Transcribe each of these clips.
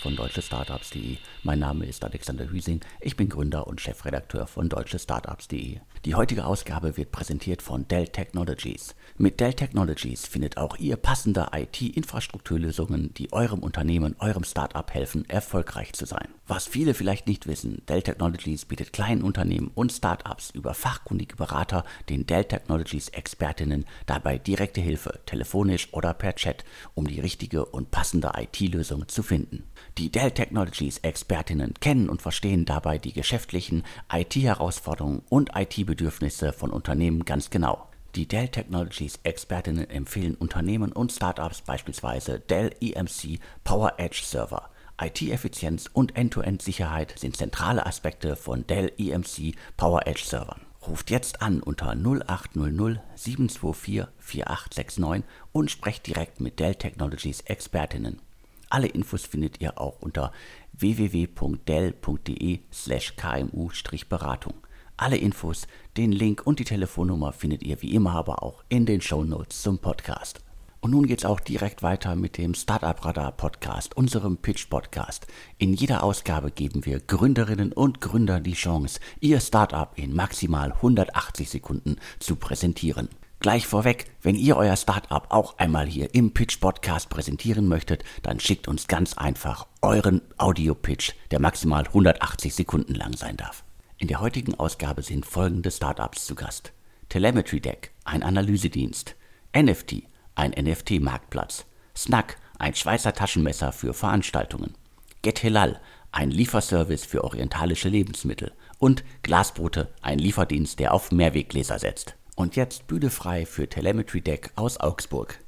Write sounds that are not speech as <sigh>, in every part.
von deutschestartups.de. Mein Name ist Alexander Hüsing, ich bin Gründer und Chefredakteur von deutschestartups.de. Die heutige Ausgabe wird präsentiert von Dell Technologies. Mit Dell Technologies findet auch ihr passende IT-Infrastrukturlösungen, die eurem Unternehmen, eurem Startup helfen, erfolgreich zu sein. Was viele vielleicht nicht wissen, Dell Technologies bietet kleinen Unternehmen und Startups über fachkundige Berater, den Dell Technologies Expertinnen, dabei direkte Hilfe, telefonisch oder per Chat, um die richtige und passende IT-Lösung zu finden. Die Dell Technologies Expertinnen kennen und verstehen dabei die geschäftlichen IT-Herausforderungen und IT-Bedürfnisse von Unternehmen ganz genau. Die Dell Technologies Expertinnen empfehlen Unternehmen und Startups beispielsweise Dell EMC Power Edge Server. IT-Effizienz und End-to-End-Sicherheit sind zentrale Aspekte von Dell EMC Power Edge Servern. Ruft jetzt an unter 0800 724 4869 und sprecht direkt mit Dell Technologies Expertinnen. Alle Infos findet ihr auch unter www.dell.de/kmu-beratung. Alle Infos, den Link und die Telefonnummer findet ihr wie immer aber auch in den Show Notes zum Podcast. Und nun geht's auch direkt weiter mit dem Startup Radar Podcast, unserem Pitch Podcast. In jeder Ausgabe geben wir Gründerinnen und Gründern die Chance, ihr Startup in maximal 180 Sekunden zu präsentieren. Gleich vorweg, wenn ihr euer Startup auch einmal hier im Pitch Podcast präsentieren möchtet, dann schickt uns ganz einfach euren Audio-Pitch, der maximal 180 Sekunden lang sein darf. In der heutigen Ausgabe sind folgende Startups zu Gast. Telemetry Deck, ein Analysedienst. NFT, ein NFT-Marktplatz. Snack, ein Schweizer Taschenmesser für Veranstaltungen. Get Helal, ein Lieferservice für orientalische Lebensmittel. Und Glasbrote, ein Lieferdienst, der auf Mehrweggläser setzt. Und jetzt Bühne frei für Telemetry Deck aus Augsburg.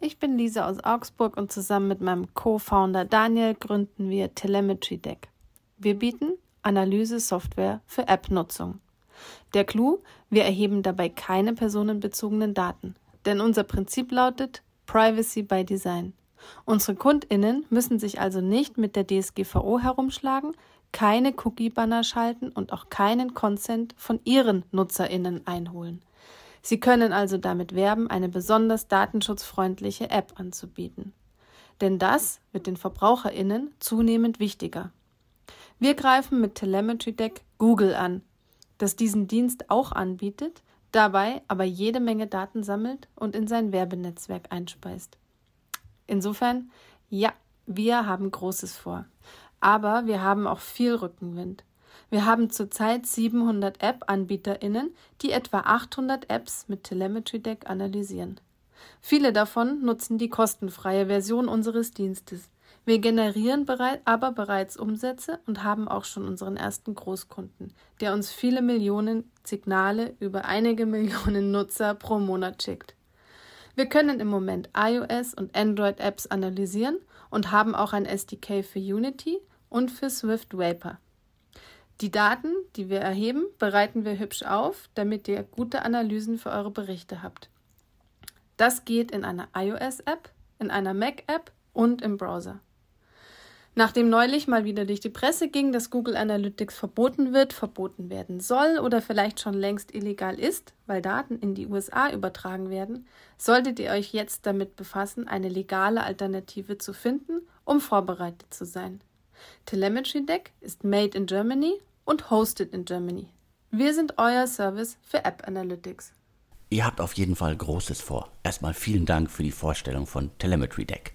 Ich bin Lisa aus Augsburg und zusammen mit meinem Co-Founder Daniel gründen wir Telemetry Deck. Wir bieten Analyse-Software für App-Nutzung. Der Clou, wir erheben dabei keine personenbezogenen Daten. Denn unser Prinzip lautet Privacy by Design. Unsere KundInnen müssen sich also nicht mit der DSGVO herumschlagen, keine Cookie-Banner schalten und auch keinen Consent von ihren NutzerInnen einholen. Sie können also damit werben, eine besonders datenschutzfreundliche App anzubieten. Denn das wird den VerbraucherInnen zunehmend wichtiger. Wir greifen mit Telemetry Deck Google an, das diesen Dienst auch anbietet, dabei aber jede Menge Daten sammelt und in sein Werbenetzwerk einspeist. Insofern, ja, wir haben Großes vor. Aber wir haben auch viel Rückenwind. Wir haben zurzeit 700 App-AnbieterInnen, die etwa 800 Apps mit Telemetry Deck analysieren. Viele davon nutzen die kostenfreie Version unseres Dienstes. Wir generieren bereit, aber bereits Umsätze und haben auch schon unseren ersten Großkunden, der uns viele Millionen Signale über einige <laughs> Millionen Nutzer pro Monat schickt. Wir können im Moment iOS und Android-Apps analysieren und haben auch ein SDK für Unity und für Swift Vapor. Die Daten, die wir erheben, bereiten wir hübsch auf, damit ihr gute Analysen für eure Berichte habt. Das geht in einer iOS-App, in einer Mac-App und im Browser. Nachdem neulich mal wieder durch die Presse ging, dass Google Analytics verboten wird, verboten werden soll oder vielleicht schon längst illegal ist, weil Daten in die USA übertragen werden, solltet ihr euch jetzt damit befassen, eine legale Alternative zu finden, um vorbereitet zu sein. Telemetry Deck ist made in Germany und hosted in Germany. Wir sind euer Service für App Analytics. Ihr habt auf jeden Fall Großes vor. Erstmal vielen Dank für die Vorstellung von Telemetry Deck.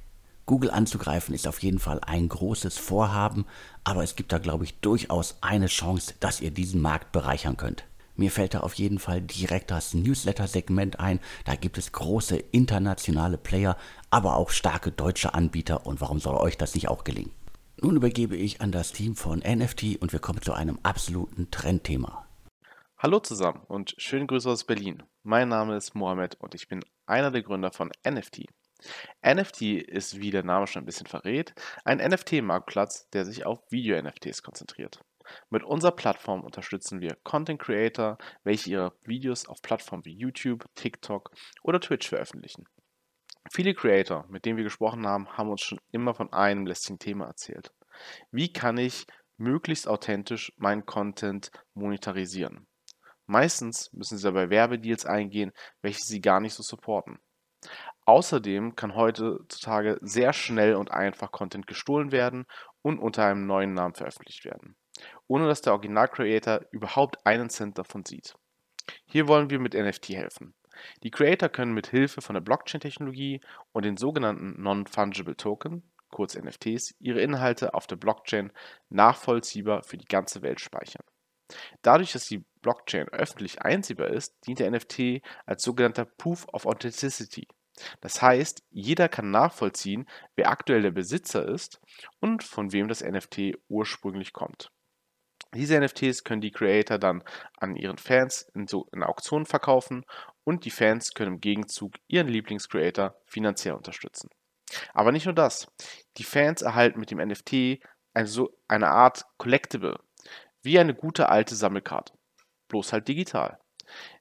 Google anzugreifen ist auf jeden Fall ein großes Vorhaben, aber es gibt da, glaube ich, durchaus eine Chance, dass ihr diesen Markt bereichern könnt. Mir fällt da auf jeden Fall direkt das Newsletter-Segment ein. Da gibt es große internationale Player, aber auch starke deutsche Anbieter. Und warum soll euch das nicht auch gelingen? Nun übergebe ich an das Team von NFT und wir kommen zu einem absoluten Trendthema. Hallo zusammen und schöne Grüße aus Berlin. Mein Name ist Mohamed und ich bin einer der Gründer von NFT. NFT ist, wie der Name schon ein bisschen verrät, ein NFT-Marktplatz, der sich auf Video-NFTs konzentriert. Mit unserer Plattform unterstützen wir Content Creator, welche ihre Videos auf Plattformen wie YouTube, TikTok oder Twitch veröffentlichen. Viele Creator, mit denen wir gesprochen haben, haben uns schon immer von einem lästigen Thema erzählt. Wie kann ich möglichst authentisch meinen Content monetarisieren? Meistens müssen sie dabei Werbedeals eingehen, welche sie gar nicht so supporten. Außerdem kann heutzutage sehr schnell und einfach Content gestohlen werden und unter einem neuen Namen veröffentlicht werden, ohne dass der Original-Creator überhaupt einen Cent davon sieht. Hier wollen wir mit NFT helfen. Die Creator können mit Hilfe von der Blockchain-Technologie und den sogenannten Non-Fungible Token, kurz NFTs, ihre Inhalte auf der Blockchain nachvollziehbar für die ganze Welt speichern. Dadurch, dass die Blockchain öffentlich einsehbar ist, dient der NFT als sogenannter Proof of Authenticity. Das heißt, jeder kann nachvollziehen, wer aktuell der Besitzer ist und von wem das NFT ursprünglich kommt. Diese NFTs können die Creator dann an ihren Fans in, so in Auktionen verkaufen und die Fans können im Gegenzug ihren Lieblingscreator finanziell unterstützen. Aber nicht nur das. Die Fans erhalten mit dem NFT eine, so, eine Art Collectible, wie eine gute alte Sammelkarte, bloß halt digital.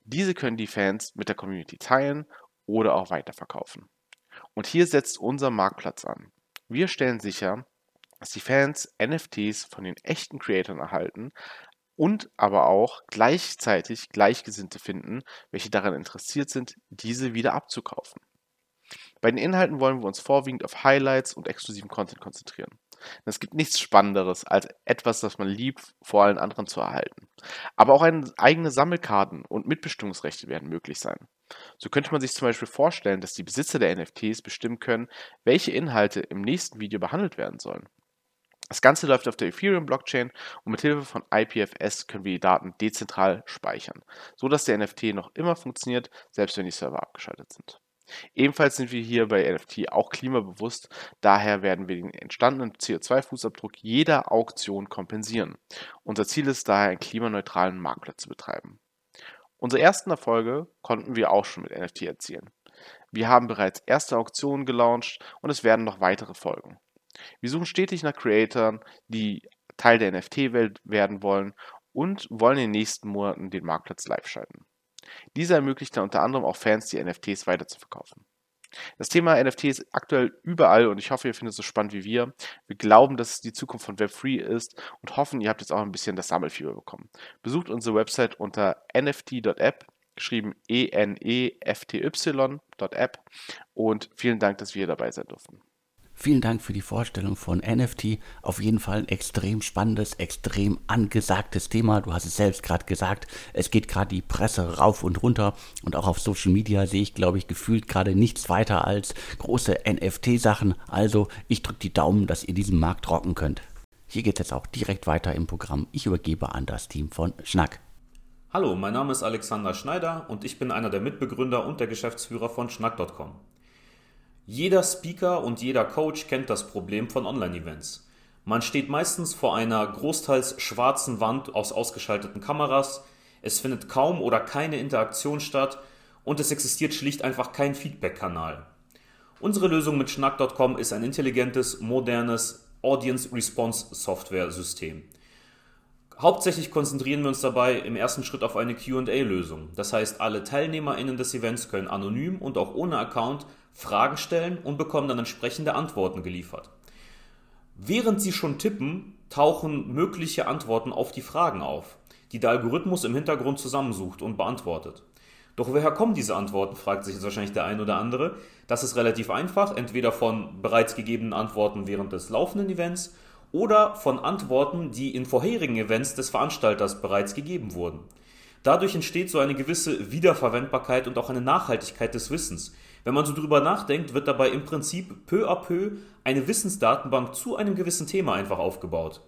Diese können die Fans mit der Community teilen oder auch weiterverkaufen. Und hier setzt unser Marktplatz an. Wir stellen sicher, dass die Fans NFTs von den echten Creatoren erhalten und aber auch gleichzeitig Gleichgesinnte finden, welche daran interessiert sind, diese wieder abzukaufen. Bei den Inhalten wollen wir uns vorwiegend auf Highlights und exklusiven Content konzentrieren. Es gibt nichts Spannenderes, als etwas, das man liebt, vor allen anderen zu erhalten. Aber auch eigene Sammelkarten und Mitbestimmungsrechte werden möglich sein. So könnte man sich zum Beispiel vorstellen, dass die Besitzer der NFTs bestimmen können, welche Inhalte im nächsten Video behandelt werden sollen. Das Ganze läuft auf der Ethereum-Blockchain und mit Hilfe von IPFS können wir die Daten dezentral speichern, so dass der NFT noch immer funktioniert, selbst wenn die Server abgeschaltet sind. Ebenfalls sind wir hier bei NFT auch klimabewusst, daher werden wir den entstandenen CO2-Fußabdruck jeder Auktion kompensieren. Unser Ziel ist daher, einen klimaneutralen Marktplatz zu betreiben. Unsere ersten Erfolge konnten wir auch schon mit NFT erzielen. Wir haben bereits erste Auktionen gelauncht und es werden noch weitere folgen. Wir suchen stetig nach Creatoren, die Teil der NFT-Welt werden wollen und wollen in den nächsten Monaten den Marktplatz live schalten. Dieser ermöglicht dann unter anderem auch Fans, die NFTs weiterzuverkaufen. Das Thema NFT ist aktuell überall und ich hoffe, ihr findet es so spannend wie wir. Wir glauben, dass es die Zukunft von Web3 ist und hoffen, ihr habt jetzt auch ein bisschen das Sammelfieber bekommen. Besucht unsere Website unter nft.app, geschrieben e-n-e-f-t-y.app und vielen Dank, dass wir hier dabei sein durften. Vielen Dank für die Vorstellung von NFT. Auf jeden Fall ein extrem spannendes, extrem angesagtes Thema. Du hast es selbst gerade gesagt. Es geht gerade die Presse rauf und runter. Und auch auf Social Media sehe ich, glaube ich, gefühlt gerade nichts weiter als große NFT-Sachen. Also ich drücke die Daumen, dass ihr diesen Markt rocken könnt. Hier geht es jetzt auch direkt weiter im Programm. Ich übergebe an das Team von Schnack. Hallo, mein Name ist Alexander Schneider und ich bin einer der Mitbegründer und der Geschäftsführer von Schnack.com. Jeder Speaker und jeder Coach kennt das Problem von Online-Events. Man steht meistens vor einer großteils schwarzen Wand aus ausgeschalteten Kameras, es findet kaum oder keine Interaktion statt und es existiert schlicht einfach kein Feedback-Kanal. Unsere Lösung mit Schnack.com ist ein intelligentes, modernes Audience Response Software System. Hauptsächlich konzentrieren wir uns dabei im ersten Schritt auf eine QA-Lösung. Das heißt, alle TeilnehmerInnen des Events können anonym und auch ohne Account Fragen stellen und bekommen dann entsprechende Antworten geliefert. Während sie schon tippen, tauchen mögliche Antworten auf die Fragen auf, die der Algorithmus im Hintergrund zusammensucht und beantwortet. Doch woher kommen diese Antworten, fragt sich jetzt wahrscheinlich der ein oder andere. Das ist relativ einfach, entweder von bereits gegebenen Antworten während des laufenden Events oder von Antworten, die in vorherigen Events des Veranstalters bereits gegeben wurden. Dadurch entsteht so eine gewisse Wiederverwendbarkeit und auch eine Nachhaltigkeit des Wissens. Wenn man so drüber nachdenkt, wird dabei im Prinzip peu à peu eine Wissensdatenbank zu einem gewissen Thema einfach aufgebaut.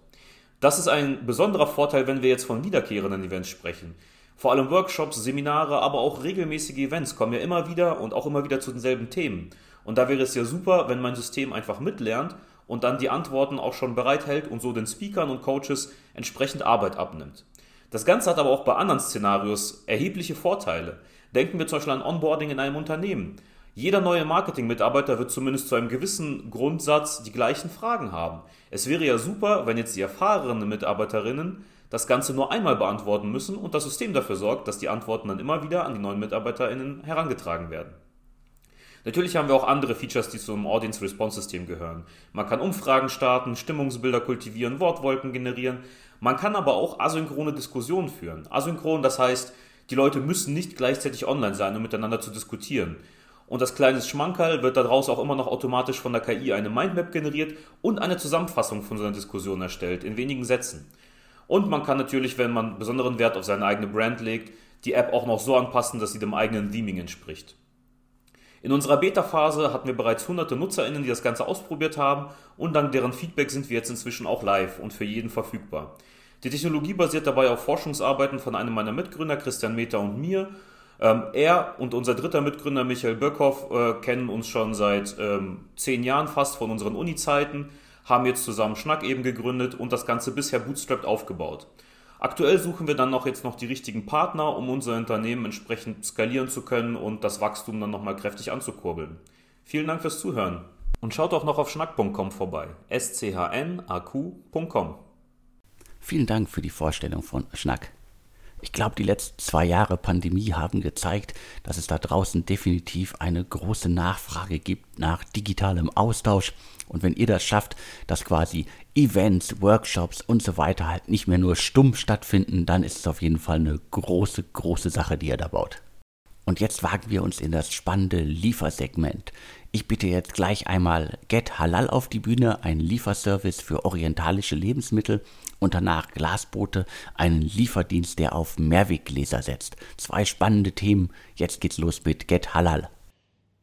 Das ist ein besonderer Vorteil, wenn wir jetzt von wiederkehrenden Events sprechen. Vor allem Workshops, Seminare, aber auch regelmäßige Events kommen ja immer wieder und auch immer wieder zu denselben Themen. Und da wäre es ja super, wenn mein System einfach mitlernt und dann die Antworten auch schon bereithält und so den Speakern und Coaches entsprechend Arbeit abnimmt. Das Ganze hat aber auch bei anderen Szenarios erhebliche Vorteile. Denken wir zum Beispiel an Onboarding in einem Unternehmen. Jeder neue Marketing-Mitarbeiter wird zumindest zu einem gewissen Grundsatz die gleichen Fragen haben. Es wäre ja super, wenn jetzt die erfahrenen Mitarbeiterinnen das Ganze nur einmal beantworten müssen und das System dafür sorgt, dass die Antworten dann immer wieder an die neuen MitarbeiterInnen herangetragen werden. Natürlich haben wir auch andere Features, die zum Audience Response System gehören. Man kann Umfragen starten, Stimmungsbilder kultivieren, Wortwolken generieren. Man kann aber auch asynchrone Diskussionen führen. Asynchron, das heißt, die Leute müssen nicht gleichzeitig online sein, um miteinander zu diskutieren. Und das kleine Schmankerl wird daraus auch immer noch automatisch von der KI eine Mindmap generiert und eine Zusammenfassung von so einer Diskussion erstellt, in wenigen Sätzen. Und man kann natürlich, wenn man besonderen Wert auf seine eigene Brand legt, die App auch noch so anpassen, dass sie dem eigenen Theming entspricht. In unserer Beta-Phase hatten wir bereits hunderte NutzerInnen, die das Ganze ausprobiert haben und dank deren Feedback sind wir jetzt inzwischen auch live und für jeden verfügbar. Die Technologie basiert dabei auf Forschungsarbeiten von einem meiner Mitgründer, Christian Meter und mir. Ähm, er und unser dritter Mitgründer, Michael Böckhoff, äh, kennen uns schon seit ähm, zehn Jahren fast von unseren Uni-Zeiten, haben jetzt zusammen Schnack eben gegründet und das Ganze bisher bootstrapped aufgebaut. Aktuell suchen wir dann noch jetzt noch die richtigen Partner, um unser Unternehmen entsprechend skalieren zu können und das Wachstum dann nochmal kräftig anzukurbeln. Vielen Dank fürs Zuhören und schaut auch noch auf schnack.com vorbei. S-C-H-N-A-Q.com. Vielen Dank für die Vorstellung von Schnack. Ich glaube, die letzten zwei Jahre Pandemie haben gezeigt, dass es da draußen definitiv eine große Nachfrage gibt nach digitalem Austausch. Und wenn ihr das schafft, dass quasi Events, Workshops und so weiter halt nicht mehr nur stumm stattfinden, dann ist es auf jeden Fall eine große, große Sache, die ihr da baut. Und jetzt wagen wir uns in das spannende Liefersegment. Ich bitte jetzt gleich einmal Get Halal auf die Bühne, ein Lieferservice für orientalische Lebensmittel und danach Glasboote, einen Lieferdienst, der auf Mehrweggläser setzt. Zwei spannende Themen. Jetzt geht's los mit Get Halal.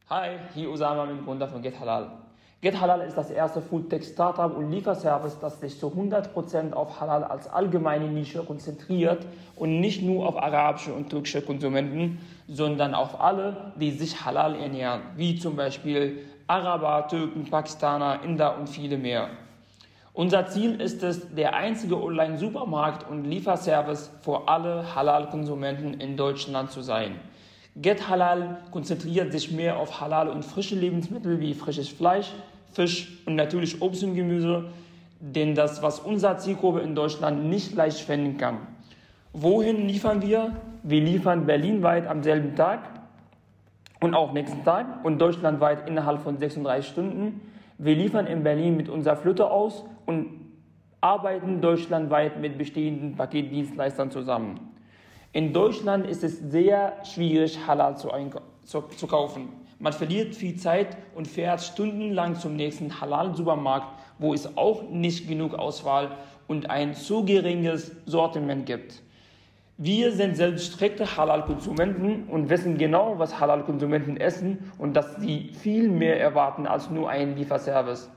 Hi, hier Usama, bin Gründer von Get Halal. Get Halal ist das erste Foodtech-Startup und Lieferservice, das sich zu 100% auf Halal als allgemeine Nische konzentriert und nicht nur auf arabische und türkische Konsumenten, sondern auf alle, die sich Halal ernähren, wie zum Beispiel Araber, Türken, Pakistaner, Inder und viele mehr. Unser Ziel ist es, der einzige Online-Supermarkt und Lieferservice für alle Halal-Konsumenten in Deutschland zu sein. Get Halal konzentriert sich mehr auf Halal und frische Lebensmittel wie frisches Fleisch, Fisch und natürlich Obst und Gemüse, denn das, was unser Zielgruppe in Deutschland nicht leicht finden kann. Wohin liefern wir? Wir liefern berlinweit am selben Tag und auch nächsten Tag und deutschlandweit innerhalb von 36 Stunden. Wir liefern in Berlin mit unserer Flotte aus und arbeiten deutschlandweit mit bestehenden Paketdienstleistern zusammen. In Deutschland ist es sehr schwierig, Halal zu, zu, zu kaufen. Man verliert viel Zeit und fährt stundenlang zum nächsten Halal-Supermarkt, wo es auch nicht genug Auswahl und ein zu geringes Sortiment gibt. Wir sind selbst strikte Halal-Konsumenten und wissen genau, was Halal-Konsumenten essen und dass sie viel mehr erwarten als nur einen Lieferservice.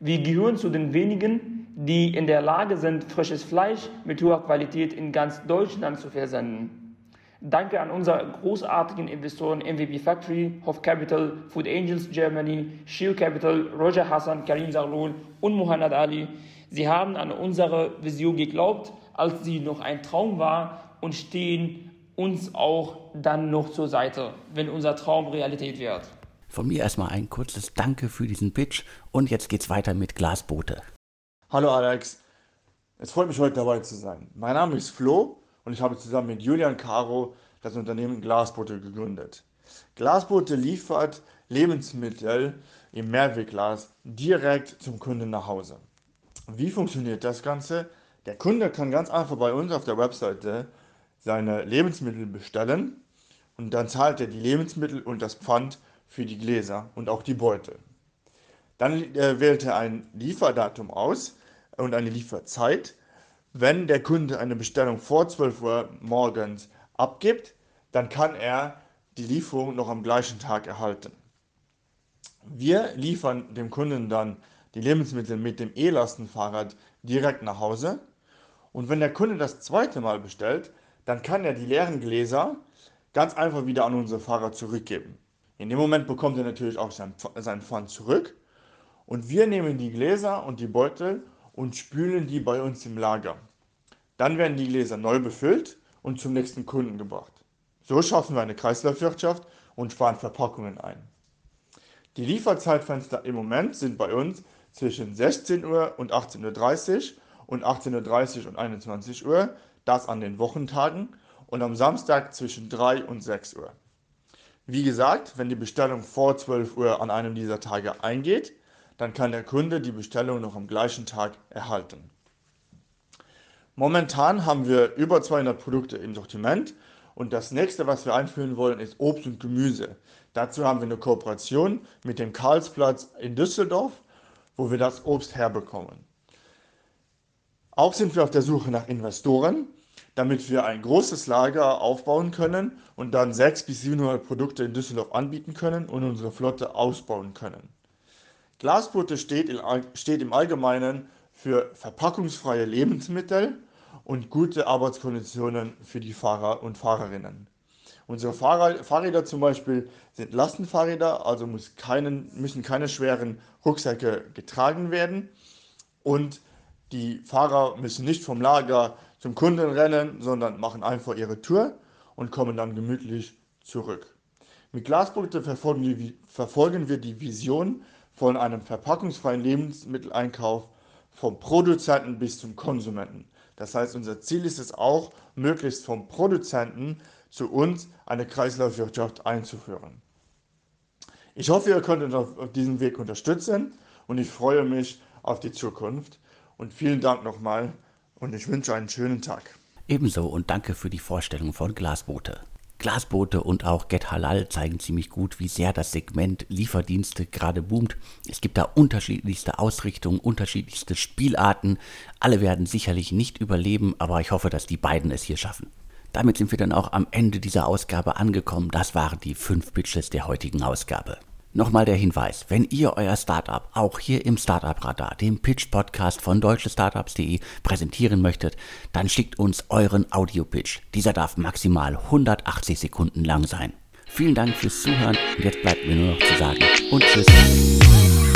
Wir gehören zu den wenigen, die in der Lage sind, frisches Fleisch mit hoher Qualität in ganz Deutschland zu versenden. Danke an unsere großartigen Investoren MVP Factory, Hof Capital, Food Angels Germany, Shield Capital, Roger Hassan, Karim Zarlul und Muhammad Ali. Sie haben an unsere Vision geglaubt als sie noch ein Traum war und stehen uns auch dann noch zur Seite, wenn unser Traum Realität wird. Von mir erstmal ein kurzes Danke für diesen Pitch und jetzt geht's weiter mit Glasboote. Hallo Alex, es freut mich heute dabei zu sein. Mein Name ist Flo und ich habe zusammen mit Julian Caro das Unternehmen Glasboote gegründet. Glasboote liefert Lebensmittel im Mehrwegglas direkt zum Kunden nach Hause. Wie funktioniert das Ganze? Der Kunde kann ganz einfach bei uns auf der Webseite seine Lebensmittel bestellen und dann zahlt er die Lebensmittel und das Pfand für die Gläser und auch die Beutel. Dann äh, wählt er ein Lieferdatum aus und eine Lieferzeit. Wenn der Kunde eine Bestellung vor 12 Uhr morgens abgibt, dann kann er die Lieferung noch am gleichen Tag erhalten. Wir liefern dem Kunden dann die Lebensmittel mit dem E-Lastenfahrrad direkt nach Hause und wenn der Kunde das zweite Mal bestellt, dann kann er die leeren Gläser ganz einfach wieder an unsere Fahrer zurückgeben. In dem Moment bekommt er natürlich auch sein, sein Pfand zurück. Und wir nehmen die Gläser und die Beutel und spülen die bei uns im Lager. Dann werden die Gläser neu befüllt und zum nächsten Kunden gebracht. So schaffen wir eine Kreislaufwirtschaft und sparen Verpackungen ein. Die Lieferzeitfenster im Moment sind bei uns zwischen 16 Uhr und 18.30 Uhr und 18.30 Uhr und 21 Uhr, das an den Wochentagen und am Samstag zwischen 3 und 6 Uhr. Wie gesagt, wenn die Bestellung vor 12 Uhr an einem dieser Tage eingeht, dann kann der Kunde die Bestellung noch am gleichen Tag erhalten. Momentan haben wir über 200 Produkte im Sortiment Und das nächste, was wir einführen wollen, ist Obst und Gemüse. Dazu haben wir eine Kooperation mit dem Karlsplatz in Düsseldorf, wo wir das Obst herbekommen. Auch sind wir auf der Suche nach Investoren, damit wir ein großes Lager aufbauen können und dann 600 bis 700 Produkte in Düsseldorf anbieten können und unsere Flotte ausbauen können. Glasboote steht, steht im Allgemeinen für verpackungsfreie Lebensmittel und gute Arbeitskonditionen für die Fahrer und Fahrerinnen. Unsere Fahrrad, Fahrräder zum Beispiel sind Lastenfahrräder, also keinen, müssen keine schweren Rucksäcke getragen werden. Und die Fahrer müssen nicht vom Lager zum Kunden rennen, sondern machen einfach ihre Tour und kommen dann gemütlich zurück. Mit Glasprodukte verfolgen, verfolgen wir die Vision von einem verpackungsfreien Lebensmitteleinkauf vom Produzenten bis zum Konsumenten. Das heißt, unser Ziel ist es auch, möglichst vom Produzenten zu uns eine Kreislaufwirtschaft einzuführen. Ich hoffe, ihr könnt uns auf diesem Weg unterstützen und ich freue mich auf die Zukunft. Und vielen Dank nochmal und ich wünsche einen schönen Tag. Ebenso und danke für die Vorstellung von Glasboote. Glasboote und auch Get Halal zeigen ziemlich gut, wie sehr das Segment Lieferdienste gerade boomt. Es gibt da unterschiedlichste Ausrichtungen, unterschiedlichste Spielarten. Alle werden sicherlich nicht überleben, aber ich hoffe, dass die beiden es hier schaffen. Damit sind wir dann auch am Ende dieser Ausgabe angekommen. Das waren die fünf Pitches der heutigen Ausgabe. Nochmal der Hinweis, wenn ihr euer Startup auch hier im Startup Radar, dem Pitch Podcast von deutschestartups.de präsentieren möchtet, dann schickt uns euren Audio-Pitch. Dieser darf maximal 180 Sekunden lang sein. Vielen Dank fürs Zuhören und jetzt bleibt mir nur noch zu sagen und tschüss.